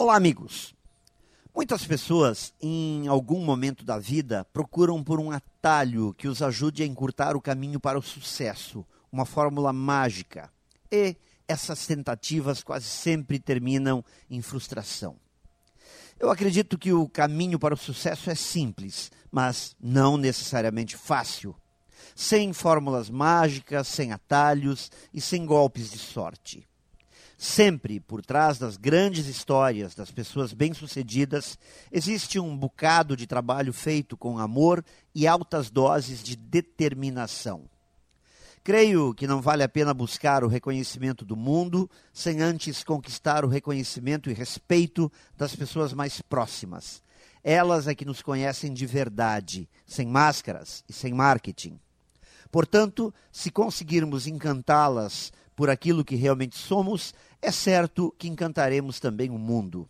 Olá, amigos. Muitas pessoas, em algum momento da vida, procuram por um atalho que os ajude a encurtar o caminho para o sucesso, uma fórmula mágica. E essas tentativas quase sempre terminam em frustração. Eu acredito que o caminho para o sucesso é simples, mas não necessariamente fácil. Sem fórmulas mágicas, sem atalhos e sem golpes de sorte. Sempre por trás das grandes histórias das pessoas bem-sucedidas existe um bocado de trabalho feito com amor e altas doses de determinação. Creio que não vale a pena buscar o reconhecimento do mundo sem antes conquistar o reconhecimento e respeito das pessoas mais próximas. Elas é que nos conhecem de verdade, sem máscaras e sem marketing. Portanto, se conseguirmos encantá-las por aquilo que realmente somos, é certo que encantaremos também o mundo.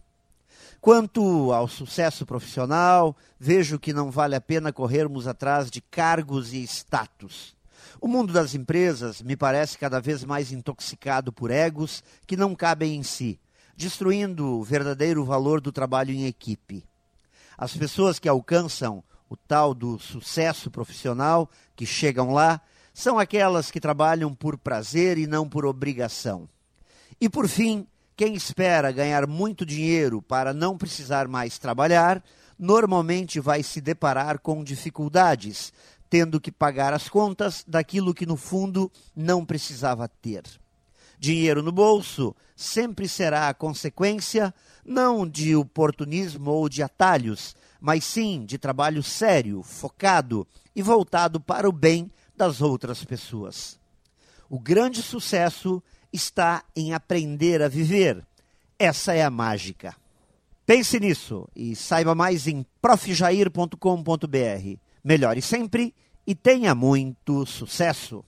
Quanto ao sucesso profissional, vejo que não vale a pena corrermos atrás de cargos e status. O mundo das empresas me parece cada vez mais intoxicado por egos que não cabem em si, destruindo o verdadeiro valor do trabalho em equipe. As pessoas que alcançam o tal do sucesso profissional, que chegam lá, são aquelas que trabalham por prazer e não por obrigação. E por fim, quem espera ganhar muito dinheiro para não precisar mais trabalhar, normalmente vai se deparar com dificuldades, tendo que pagar as contas daquilo que no fundo não precisava ter. Dinheiro no bolso sempre será a consequência não de oportunismo ou de atalhos, mas sim de trabalho sério, focado e voltado para o bem das outras pessoas. O grande sucesso está em aprender a viver. Essa é a mágica. Pense nisso e saiba mais em profjair.com.br. Melhore sempre e tenha muito sucesso!